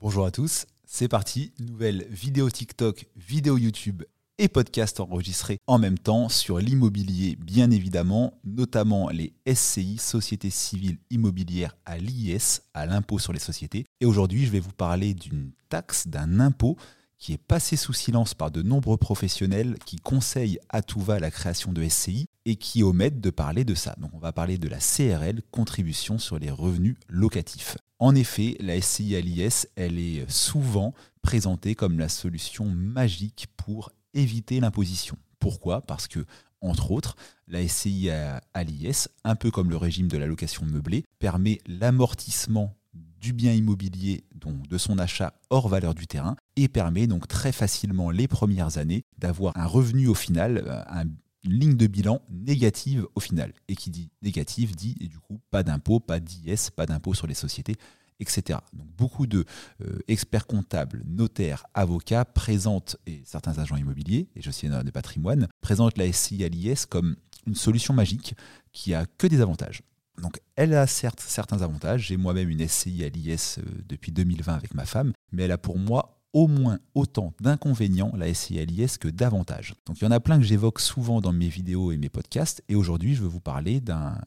Bonjour à tous, c'est parti, nouvelle vidéo TikTok, vidéo YouTube et podcast enregistrés en même temps sur l'immobilier bien évidemment, notamment les SCI, Sociétés civiles immobilières à l'IS, à l'impôt sur les sociétés. Et aujourd'hui je vais vous parler d'une taxe, d'un impôt qui est passé sous silence par de nombreux professionnels qui conseillent à tout va la création de SCI et qui omettent de parler de ça. Donc on va parler de la CRL, contribution sur les revenus locatifs. En effet, la SCI à l'IS, elle est souvent présentée comme la solution magique pour éviter l'imposition. Pourquoi? Parce que, entre autres, la SCI à l'IS, un peu comme le régime de la location meublée, permet l'amortissement du bien immobilier, donc de son achat hors valeur du terrain, et permet donc très facilement les premières années d'avoir un revenu au final, euh, une ligne de bilan négative au final. Et qui dit négative dit et du coup pas d'impôt, pas d'IS, pas d'impôt sur les sociétés, etc. Donc beaucoup de euh, experts comptables, notaires, avocats présentent, et certains agents immobiliers, et gestionnaires de patrimoine, présentent la SCI à l'IS comme une solution magique qui a que des avantages. Donc elle a certes certains avantages. J'ai moi-même une SCI à l'IS euh, depuis 2020 avec ma femme, mais elle a pour moi au moins autant d'inconvénients, la SCI à l'IS, que d'avantages. Donc il y en a plein que j'évoque souvent dans mes vidéos et mes podcasts, et aujourd'hui je veux vous parler d'un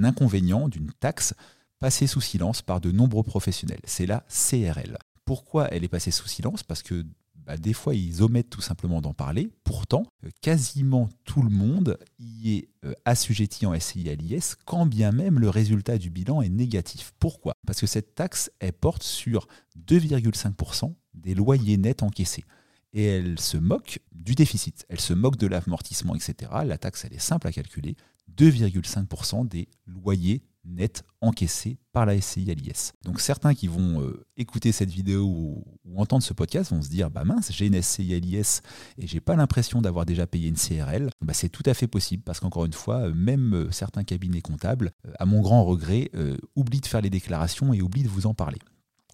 inconvénient, d'une taxe passée sous silence par de nombreux professionnels. C'est la CRL. Pourquoi elle est passée sous silence? Parce que bah, des fois, ils omettent tout simplement d'en parler. Pourtant, euh, quasiment tout le monde y est euh, assujetti en SCI à l'IS, quand bien même le résultat du bilan est négatif. Pourquoi? Parce que cette taxe, elle porte sur 2,5% des loyers nets encaissés. Et elle se moque du déficit, elle se moque de l'amortissement, etc. La taxe, elle est simple à calculer. 2,5% des loyers net encaissé par la SCI à l'IS. Donc certains qui vont euh, écouter cette vidéo ou, entendre ce podcast vont se dire bah mince, j'ai une SCI à l'IS et j'ai pas l'impression d'avoir déjà payé une CRL. Bah, c'est tout à fait possible parce qu'encore une fois, euh, même euh, certains cabinets comptables, à mon grand regret, oublient de faire les déclarations et oublient de vous en parler.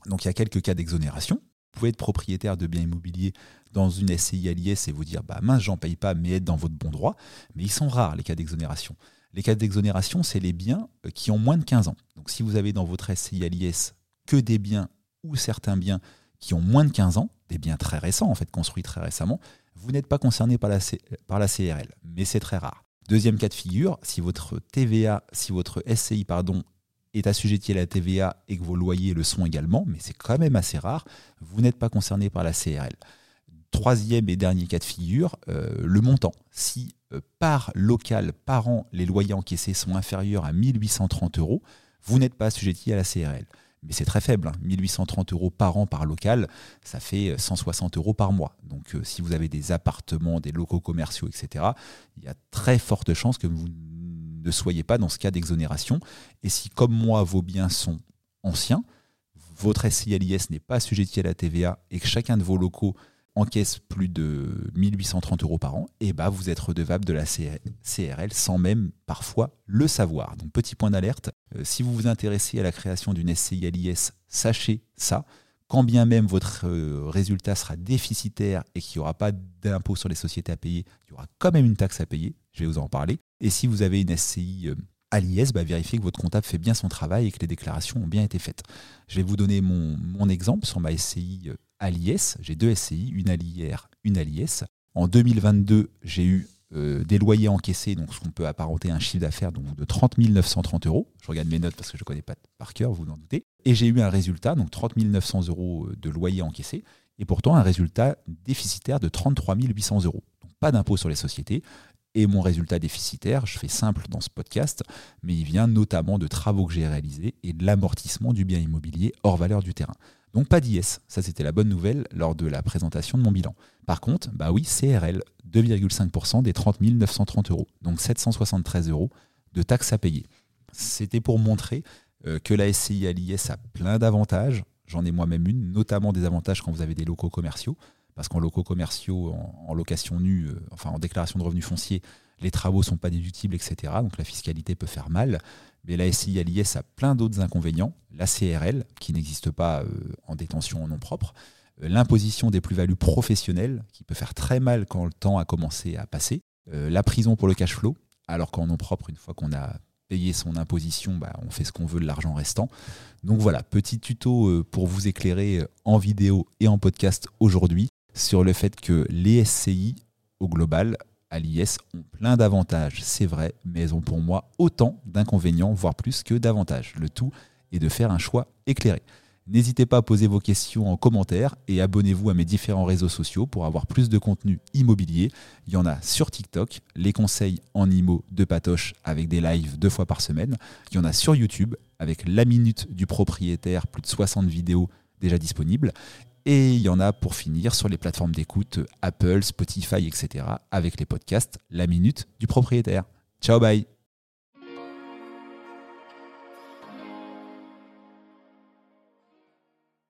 Donc il y a quelques cas d'exonération. Vous pouvez être propriétaire de biens immobiliers dans une SCI à l'IS et vous dire bah mince, j'en paye pas, mais être dans votre bon droit. Mais ils sont rares les cas d'exonération. Les cas d'exonération, c'est les biens euh, qui ont moins de 15 ans. Donc si vous avez dans votre SCI à l'IS que des biens ou certains biens qui ont moins de 15 ans, des biens très récents en fait, construits très récemment, vous n'êtes pas concerné par la, CRL, mais c'est très rare. Deuxième cas de figure, si votre TVA, si votre SCI pardon, est assujetti à la TVA et que vos loyers le sont également, mais c'est quand même assez rare, vous n'êtes pas concerné par la CRL. Troisième et dernier cas de figure, euh, le montant. Si par local, par an, les loyers encaissés sont inférieurs à 1830 euros, vous n'êtes pas assujetti à la CRL. Mais c'est très faible, 1830 hein. euros par an par local, ça fait 160 euros par mois. Donc euh, si vous avez des appartements, des locaux commerciaux, etc., il y a très forte chance que vous ne soyez pas dans ce cas d'exonération. Et si, comme moi, vos biens sont anciens, votre SCI n'est pas assujetti à la TVA et que chacun de vos locaux encaisse plus de 1830 euros par an, et bah vous êtes redevable de la CRL sans même parfois le savoir. Donc petit point d'alerte, euh, si vous vous intéressez à la création d'une SCI à l'IS, sachez ça. Quand bien même votre euh, résultat sera déficitaire et qu'il n'y aura pas d'impôt sur les sociétés à payer, il y aura quand même une taxe à payer, je vais vous en parler. Et si vous avez une SCI euh, à l'IS, bah, vérifiez que votre comptable fait bien son travail et que les déclarations ont bien été faites. Je vais vous donner mon, mon exemple sur ma SCI à l'IS. J'ai deux SCI, une à l'IR, une à l'IS. En 2022, j'ai eu euh, des loyers encaissés, donc ce qu'on peut apparenter à un chiffre d'affaires de 30 930 euros. Je regarde mes notes parce que je ne connais pas par cœur, vous en doutez. Et j'ai eu un résultat, donc 30 900 euros de loyers encaissés, et pourtant un résultat déficitaire de 33 800 euros. Donc pas d'impôt sur les sociétés. Et mon résultat déficitaire, je fais simple dans ce podcast, mais il vient notamment de travaux que j'ai réalisés et de l'amortissement du bien immobilier hors valeur du terrain. Donc pas d'IS, ça c'était la bonne nouvelle lors de la présentation de mon bilan. Par contre, bah oui, CRL, 2,5% des 30 930 euros, donc 773 euros de taxes à payer. C'était pour montrer euh, que la SCI à l'IS a plein d'avantages, j'en ai moi-même une, notamment des avantages quand vous avez des locaux commerciaux, parce qu'en locaux commerciaux, en, location nue, euh, enfin en déclaration de revenus fonciers, les travaux ne sont pas déductibles, etc. Donc la fiscalité peut faire mal. Mais la SCI à l'IS a plein d'autres inconvénients. La CRL, qui n'existe pas euh, en détention en nom propre. Euh, l'imposition des plus-values professionnelles, qui peut faire très mal quand le temps a commencé à passer. Euh, la prison pour le cash flow, alors qu'en nom propre, une fois qu'on a payer son imposition, bah, on fait ce qu'on veut de l'argent restant. Donc voilà, petit tuto pour vous éclairer en vidéo et en podcast aujourd'hui sur le fait que les SCI au global l'IS ont plein d'avantages, c'est vrai, mais elles ont pour moi autant d'inconvénients, voire plus que d'avantages. Le tout est de faire un choix éclairé. N'hésitez pas à poser vos questions en commentaire et abonnez-vous à mes différents réseaux sociaux pour avoir plus de contenu immobilier. Il y en a sur TikTok, les conseils en IMO de Patoche avec des lives deux fois par semaine. Il y en a sur YouTube avec la minute du propriétaire, plus de 60 vidéos déjà disponibles. Et il y en a pour finir sur les plateformes d'écoute Apple, Spotify, etc. avec les podcasts La minute du propriétaire. Ciao, bye